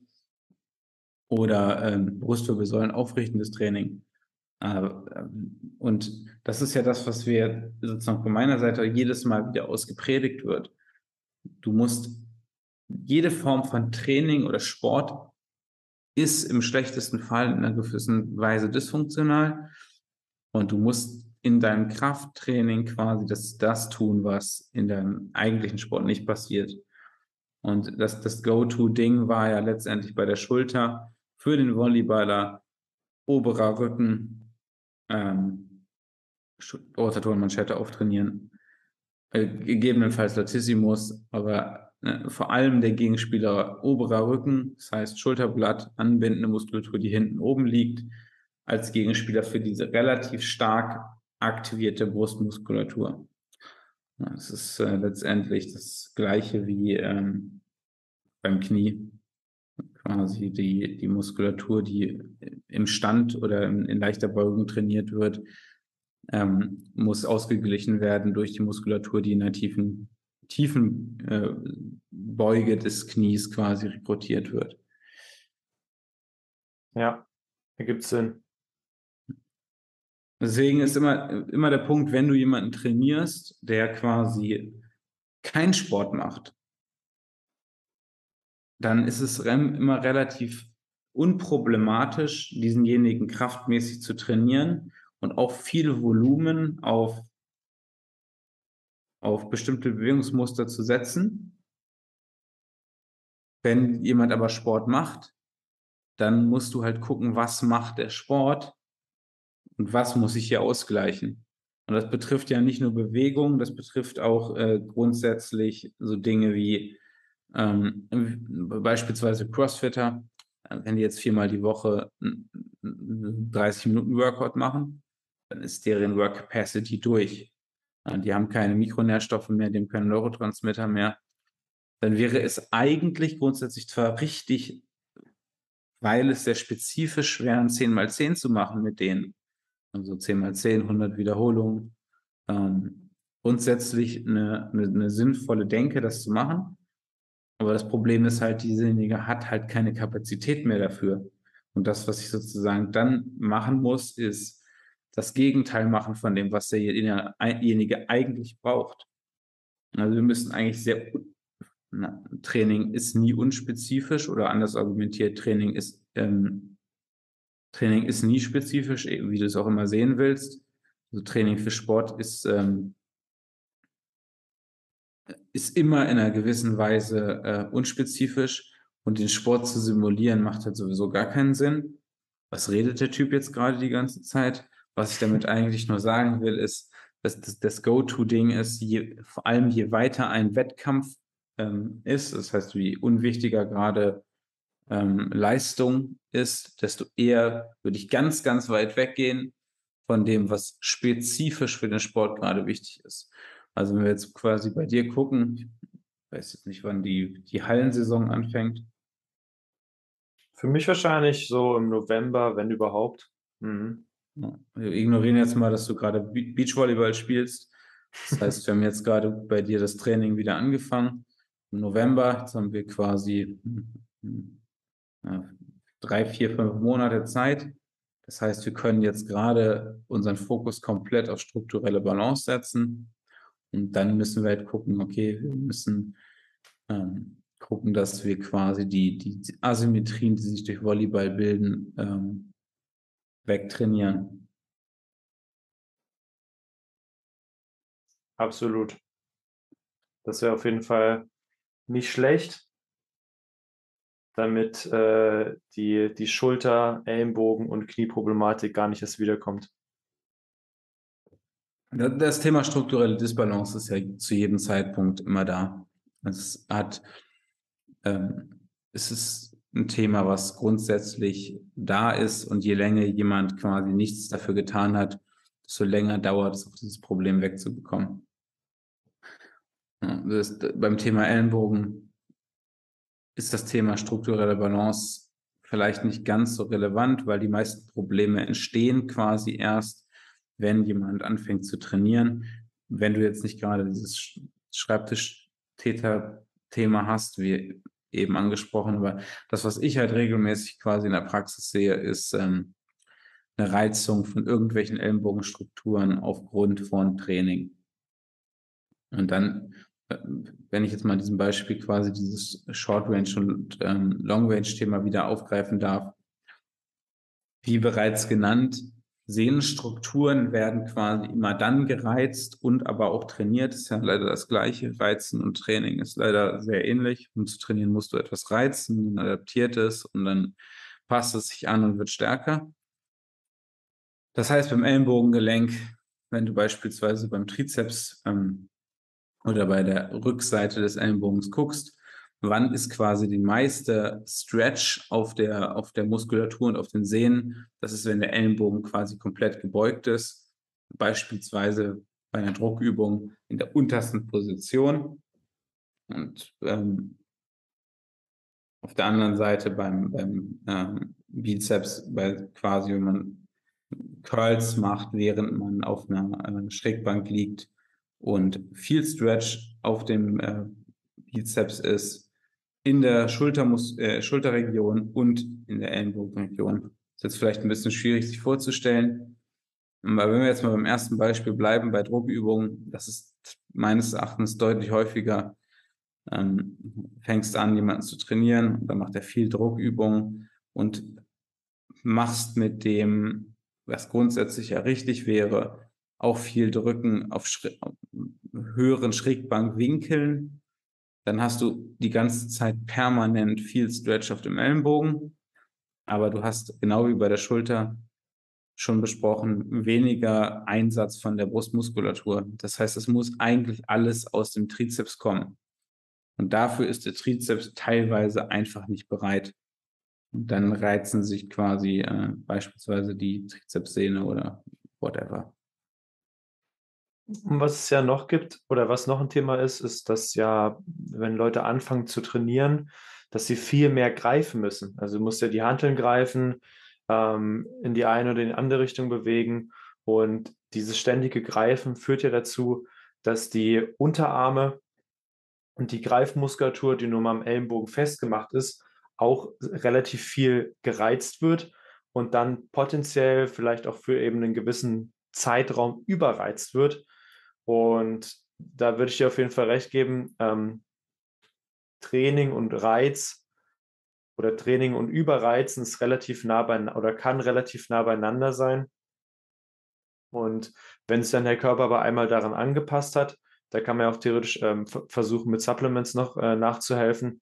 oder ähm, Brustwirbelsäulen aufrichtendes Training. Äh, und das ist ja das, was wir sozusagen von meiner Seite jedes Mal wieder ausgepredigt wird. Du musst jede Form von Training oder Sport ist im schlechtesten Fall in einer gewissen Weise dysfunktional und du musst in deinem Krafttraining quasi das, das tun, was in deinem eigentlichen Sport nicht passiert. Und das, das Go-To-Ding war ja letztendlich bei der Schulter für den Volleyballer oberer Rücken, ähm, Rotatorenmanschette auftrainieren, äh, gegebenenfalls Latissimus, aber vor allem der Gegenspieler oberer Rücken, das heißt Schulterblatt, anbindende Muskulatur, die hinten oben liegt, als Gegenspieler für diese relativ stark aktivierte Brustmuskulatur. Das ist äh, letztendlich das gleiche wie ähm, beim Knie. Quasi die, die Muskulatur, die im Stand oder in, in leichter Beugung trainiert wird, ähm, muss ausgeglichen werden durch die Muskulatur, die in der tiefen, tiefen äh, Beuge des Knies quasi rekrutiert wird. Ja, ergibt Sinn. Deswegen ist immer, immer der Punkt, wenn du jemanden trainierst, der quasi keinen Sport macht, dann ist es immer relativ unproblematisch, diesenjenigen kraftmäßig zu trainieren und auch viel Volumen auf, auf bestimmte Bewegungsmuster zu setzen. Wenn jemand aber Sport macht, dann musst du halt gucken, was macht der Sport und was muss ich hier ausgleichen. Und das betrifft ja nicht nur Bewegung, das betrifft auch äh, grundsätzlich so Dinge wie ähm, beispielsweise Crossfitter, äh, wenn die jetzt viermal die Woche 30 Minuten Workout machen, dann ist deren Work Capacity durch. Die haben keine Mikronährstoffe mehr, die haben keine Neurotransmitter mehr. Dann wäre es eigentlich grundsätzlich zwar richtig, weil es sehr spezifisch wäre, 10 mal 10 zu machen mit denen, also 10 mal 10, 100 Wiederholungen. Ähm, grundsätzlich eine, eine, eine, sinnvolle Denke, das zu machen. Aber das Problem ist halt, diesejenige hat halt keine Kapazität mehr dafür. Und das, was ich sozusagen dann machen muss, ist das Gegenteil machen von dem, was derjenige eigentlich braucht. Also wir müssen eigentlich sehr, na, Training ist nie unspezifisch oder anders argumentiert, Training ist ähm, Training ist nie spezifisch, wie du es auch immer sehen willst. Also Training für Sport ist, ähm, ist immer in einer gewissen Weise äh, unspezifisch und den Sport zu simulieren macht halt sowieso gar keinen Sinn. Was redet der Typ jetzt gerade die ganze Zeit? Was ich damit eigentlich nur sagen will, ist, dass das, das Go-To-Ding ist, je, vor allem je weiter ein Wettkampf ähm, ist, das heißt, wie unwichtiger gerade ähm, Leistung ist, desto eher würde ich ganz, ganz weit weggehen von dem, was spezifisch für den Sport gerade wichtig ist. Also wenn wir jetzt quasi bei dir gucken, ich weiß jetzt nicht, wann die, die Hallensaison anfängt. Für mich wahrscheinlich so im November, wenn überhaupt. Mhm. Wir ignorieren jetzt mal, dass du gerade Beachvolleyball spielst. Das heißt, wir haben jetzt gerade bei dir das Training wieder angefangen. Im November, jetzt haben wir quasi drei, vier, fünf Monate Zeit. Das heißt, wir können jetzt gerade unseren Fokus komplett auf strukturelle Balance setzen. Und dann müssen wir halt gucken, okay, wir müssen ähm, gucken, dass wir quasi die, die Asymmetrien, die sich durch Volleyball bilden, ähm, wegtrainieren. Absolut. Das wäre auf jeden Fall nicht schlecht, damit äh, die, die Schulter-, Ellenbogen- und Knieproblematik gar nicht erst wiederkommt. Das Thema strukturelle Disbalance ist ja zu jedem Zeitpunkt immer da. Es hat, ähm, es ist ein Thema, was grundsätzlich da ist und je länger jemand quasi nichts dafür getan hat, desto länger dauert es, dieses Problem wegzubekommen. Das, beim Thema Ellenbogen ist das Thema strukturelle Balance vielleicht nicht ganz so relevant, weil die meisten Probleme entstehen quasi erst, wenn jemand anfängt zu trainieren. Wenn du jetzt nicht gerade dieses Schreibtisch-Täter-Thema hast, wie eben angesprochen, aber das, was ich halt regelmäßig quasi in der Praxis sehe, ist ähm, eine Reizung von irgendwelchen Ellenbogenstrukturen aufgrund von Training. Und dann wenn ich jetzt mal diesem Beispiel quasi dieses Short Range und ähm, Long Range Thema wieder aufgreifen darf, wie bereits genannt, Sehnenstrukturen werden quasi immer dann gereizt und aber auch trainiert. Das ist ja leider das Gleiche. Reizen und Training ist leider sehr ähnlich. Um zu trainieren musst du etwas reizen, dann adaptiert es und dann passt es sich an und wird stärker. Das heißt, beim Ellenbogengelenk, wenn du beispielsweise beim Trizeps ähm, oder bei der Rückseite des Ellenbogens guckst, wann ist quasi die meiste Stretch auf der, auf der Muskulatur und auf den Sehnen. Das ist, wenn der Ellenbogen quasi komplett gebeugt ist, beispielsweise bei einer Druckübung in der untersten Position. Und ähm, auf der anderen Seite beim, beim ähm, Bizeps, bei quasi, wenn man Curls macht, während man auf einer, einer Schrägbank liegt, und viel Stretch auf dem äh, Bizeps ist in der Schultermus äh, Schulterregion und in der Ellenbogenregion. Ist jetzt vielleicht ein bisschen schwierig sich vorzustellen. Aber wenn wir jetzt mal beim ersten Beispiel bleiben, bei Druckübungen, das ist meines Erachtens deutlich häufiger. Ähm, fängst an, jemanden zu trainieren, dann macht er viel Druckübungen und machst mit dem, was grundsätzlich ja richtig wäre, auch viel drücken auf Schri höheren Schrägbankwinkeln. Dann hast du die ganze Zeit permanent viel Stretch auf dem Ellenbogen. Aber du hast genau wie bei der Schulter schon besprochen, weniger Einsatz von der Brustmuskulatur. Das heißt, es muss eigentlich alles aus dem Trizeps kommen. Und dafür ist der Trizeps teilweise einfach nicht bereit. Und dann reizen sich quasi äh, beispielsweise die Trizepssehne oder whatever. Was es ja noch gibt oder was noch ein Thema ist, ist, dass ja, wenn Leute anfangen zu trainieren, dass sie viel mehr greifen müssen. Also du musst ja die Hanteln greifen, ähm, in die eine oder in die andere Richtung bewegen. Und dieses ständige Greifen führt ja dazu, dass die Unterarme und die Greifmuskulatur, die nur mal am Ellenbogen festgemacht ist, auch relativ viel gereizt wird und dann potenziell vielleicht auch für eben einen gewissen Zeitraum überreizt wird und da würde ich dir auf jeden Fall recht geben, ähm, Training und Reiz oder Training und Überreizen ist relativ nah beieinander oder kann relativ nah beieinander sein. Und wenn sich dann der Körper aber einmal daran angepasst hat, da kann man ja auch theoretisch ähm, versuchen, mit Supplements noch äh, nachzuhelfen,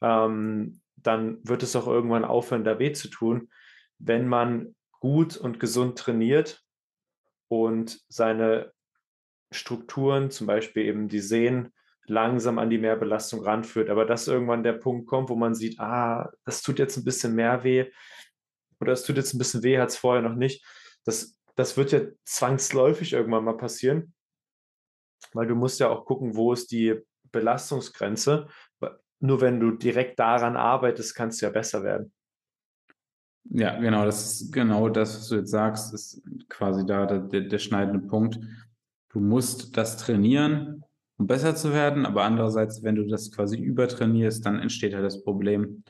ähm, dann wird es auch irgendwann aufhören, da weh zu tun, wenn man gut und gesund trainiert und seine Strukturen, zum Beispiel eben die Sehnen, langsam an die Mehrbelastung ranführt. Aber dass irgendwann der Punkt kommt, wo man sieht, ah, das tut jetzt ein bisschen mehr weh oder es tut jetzt ein bisschen weh, hat es vorher noch nicht. Das, das wird ja zwangsläufig irgendwann mal passieren, weil du musst ja auch gucken, wo ist die Belastungsgrenze. Nur wenn du direkt daran arbeitest, kannst du ja besser werden. Ja, genau, das ist genau das, was du jetzt sagst. Es quasi da der, der schneidende Punkt. Du musst das trainieren, um besser zu werden, aber andererseits, wenn du das quasi übertrainierst, dann entsteht halt das Problem.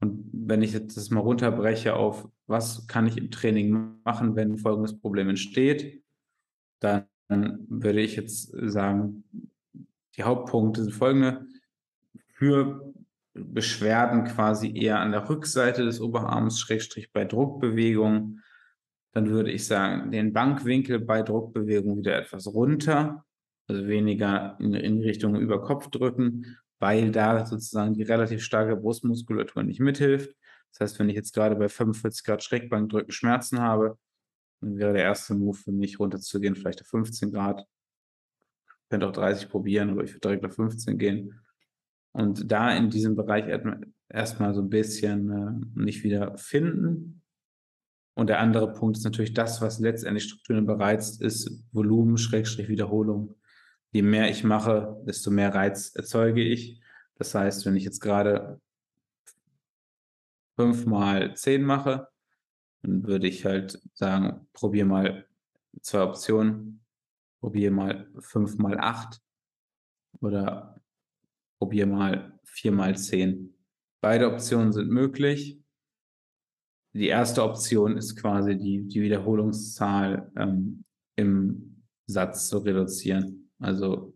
Und wenn ich jetzt das mal runterbreche auf, was kann ich im Training machen, wenn folgendes Problem entsteht, dann würde ich jetzt sagen, die Hauptpunkte sind folgende. Für Beschwerden quasi eher an der Rückseite des Oberarms, Schrägstrich bei Druckbewegungen, dann würde ich sagen, den Bankwinkel bei Druckbewegung wieder etwas runter, also weniger in, in Richtung über Kopf drücken, weil da sozusagen die relativ starke Brustmuskulatur nicht mithilft. Das heißt, wenn ich jetzt gerade bei 45 Grad Schrägbankdrücken Schmerzen habe, dann wäre der erste Move für mich runterzugehen, vielleicht auf 15 Grad. Ich könnte auch 30 probieren, aber ich würde direkt auf 15 gehen. Und da in diesem Bereich erstmal so ein bisschen äh, mich wieder finden. Und der andere Punkt ist natürlich das, was letztendlich Strukturen bereizt, ist Volumen, Schrägstrich, Wiederholung. Je mehr ich mache, desto mehr Reiz erzeuge ich. Das heißt, wenn ich jetzt gerade fünf mal zehn mache, dann würde ich halt sagen, probier mal zwei Optionen, probier mal fünf mal acht oder probier mal vier mal zehn. Beide Optionen sind möglich. Die erste Option ist quasi die, die Wiederholungszahl ähm, im Satz zu reduzieren. Also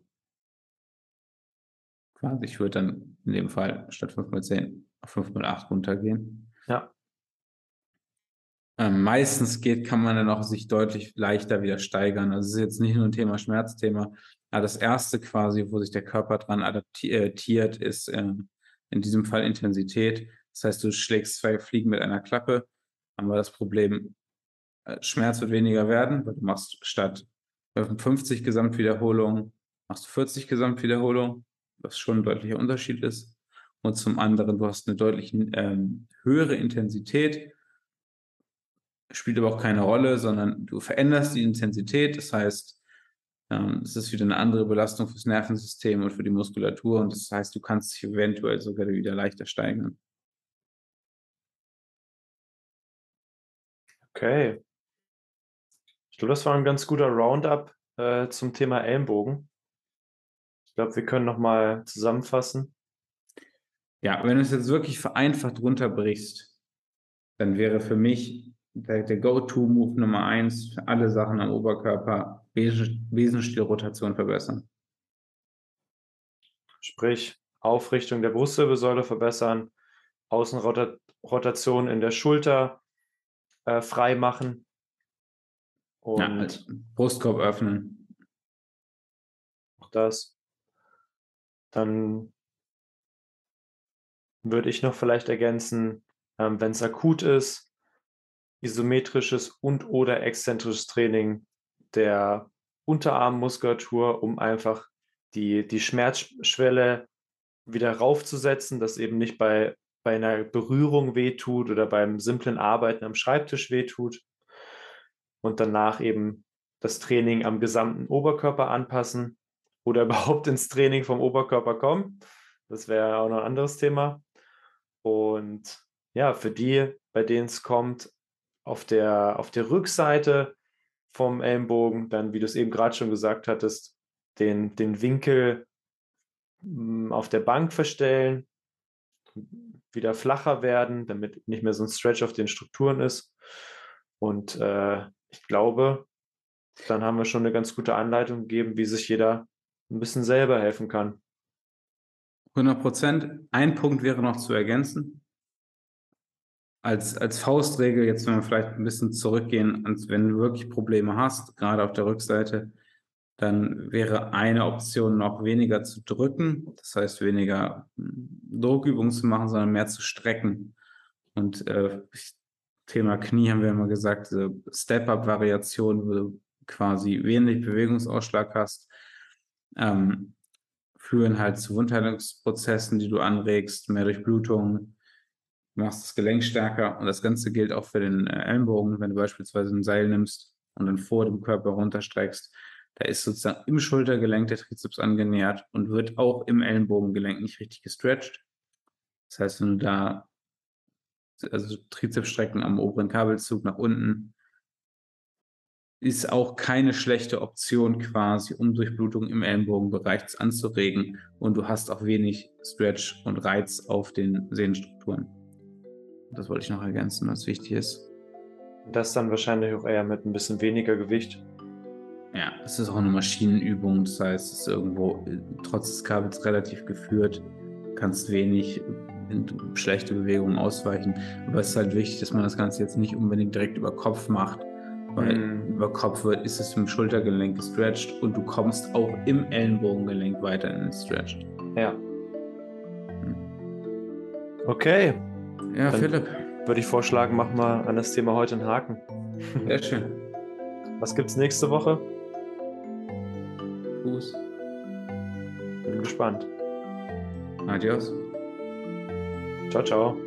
quasi, ich würde dann in dem Fall statt 5 mal 10 auf 5 mal 8 runtergehen. Ja. Ähm, meistens geht, kann man dann auch sich deutlich leichter wieder steigern. Also es ist jetzt nicht nur ein Thema Schmerzthema. Aber das erste quasi, wo sich der Körper dran adaptiert, ist äh, in diesem Fall Intensität. Das heißt, du schlägst zwei Fliegen mit einer Klappe. Haben wir das Problem, äh, Schmerz wird weniger werden, weil du machst statt 50 Gesamtwiederholungen, machst du 40 Gesamtwiederholungen, was schon ein deutlicher Unterschied ist. Und zum anderen, du hast eine deutlich ähm, höhere Intensität, spielt aber auch keine Rolle, sondern du veränderst die Intensität. Das heißt, ähm, es ist wieder eine andere Belastung fürs Nervensystem und für die Muskulatur. Und das heißt, du kannst dich eventuell sogar wieder leichter steigern. Okay. Ich glaube, das war ein ganz guter Roundup äh, zum Thema Ellenbogen. Ich glaube, wir können nochmal zusammenfassen. Ja, wenn du es jetzt wirklich vereinfacht runterbrichst, dann wäre für mich der, der Go-To-Move Nummer eins für alle Sachen am Oberkörper Besenstielrotation verbessern. Sprich, Aufrichtung der Brustwirbelsäule verbessern, Außenrotation in der Schulter äh, frei machen. Und ja, also Brustkorb öffnen. Auch das. Dann würde ich noch vielleicht ergänzen, ähm, wenn es akut ist, isometrisches und oder exzentrisches Training der Unterarmmuskulatur, um einfach die, die Schmerzschwelle wieder raufzusetzen, dass eben nicht bei, bei einer Berührung wehtut oder beim simplen Arbeiten am Schreibtisch wehtut. Und danach eben das Training am gesamten Oberkörper anpassen oder überhaupt ins Training vom Oberkörper kommen. Das wäre auch noch ein anderes Thema. Und ja, für die, bei denen es kommt, auf der, auf der Rückseite vom Ellenbogen, dann, wie du es eben gerade schon gesagt hattest, den, den Winkel hm, auf der Bank verstellen, wieder flacher werden, damit nicht mehr so ein Stretch auf den Strukturen ist. Und äh, ich glaube, dann haben wir schon eine ganz gute Anleitung gegeben, wie sich jeder ein bisschen selber helfen kann. 100 Prozent. Ein Punkt wäre noch zu ergänzen als, als Faustregel, jetzt wenn wir vielleicht ein bisschen zurückgehen, wenn du wirklich Probleme hast, gerade auf der Rückseite, dann wäre eine Option noch weniger zu drücken, das heißt weniger hm, Druckübungen zu machen, sondern mehr zu strecken. Und äh, Thema Knie haben wir immer gesagt, diese Step-Up-Variation, wo du quasi wenig Bewegungsausschlag hast, ähm, führen halt zu Wundheilungsprozessen, die du anregst, mehr Durchblutung, Du machst das Gelenk stärker und das Ganze gilt auch für den äh, Ellenbogen, wenn du beispielsweise ein Seil nimmst und dann vor dem Körper runterstreckst. Da ist sozusagen im Schultergelenk der Trizeps angenähert und wird auch im Ellenbogengelenk nicht richtig gestretcht. Das heißt, wenn du da also Trizepsstrecken am oberen Kabelzug nach unten, ist auch keine schlechte Option quasi, um Durchblutung im Ellenbogenbereich anzuregen. Und du hast auch wenig Stretch und Reiz auf den Sehnenstrukturen. Das wollte ich noch ergänzen, was wichtig ist. Das dann wahrscheinlich auch eher mit ein bisschen weniger Gewicht. Ja, es ist auch eine Maschinenübung. Das heißt, es ist irgendwo trotz des Kabels relativ geführt. Kannst wenig in schlechte Bewegungen ausweichen. Aber es ist halt wichtig, dass man das Ganze jetzt nicht unbedingt direkt über Kopf macht, weil mm. über Kopf wird, ist es im Schultergelenk gestretched und du kommst auch im Ellenbogengelenk weiter in den Stretch. Ja. Hm. Okay. Ja, Dann Philipp. Würde ich vorschlagen, machen wir an das Thema heute einen Haken. Sehr schön. Was gibt's nächste Woche? Fuß. Bin gespannt. Adios. Ciao, ciao.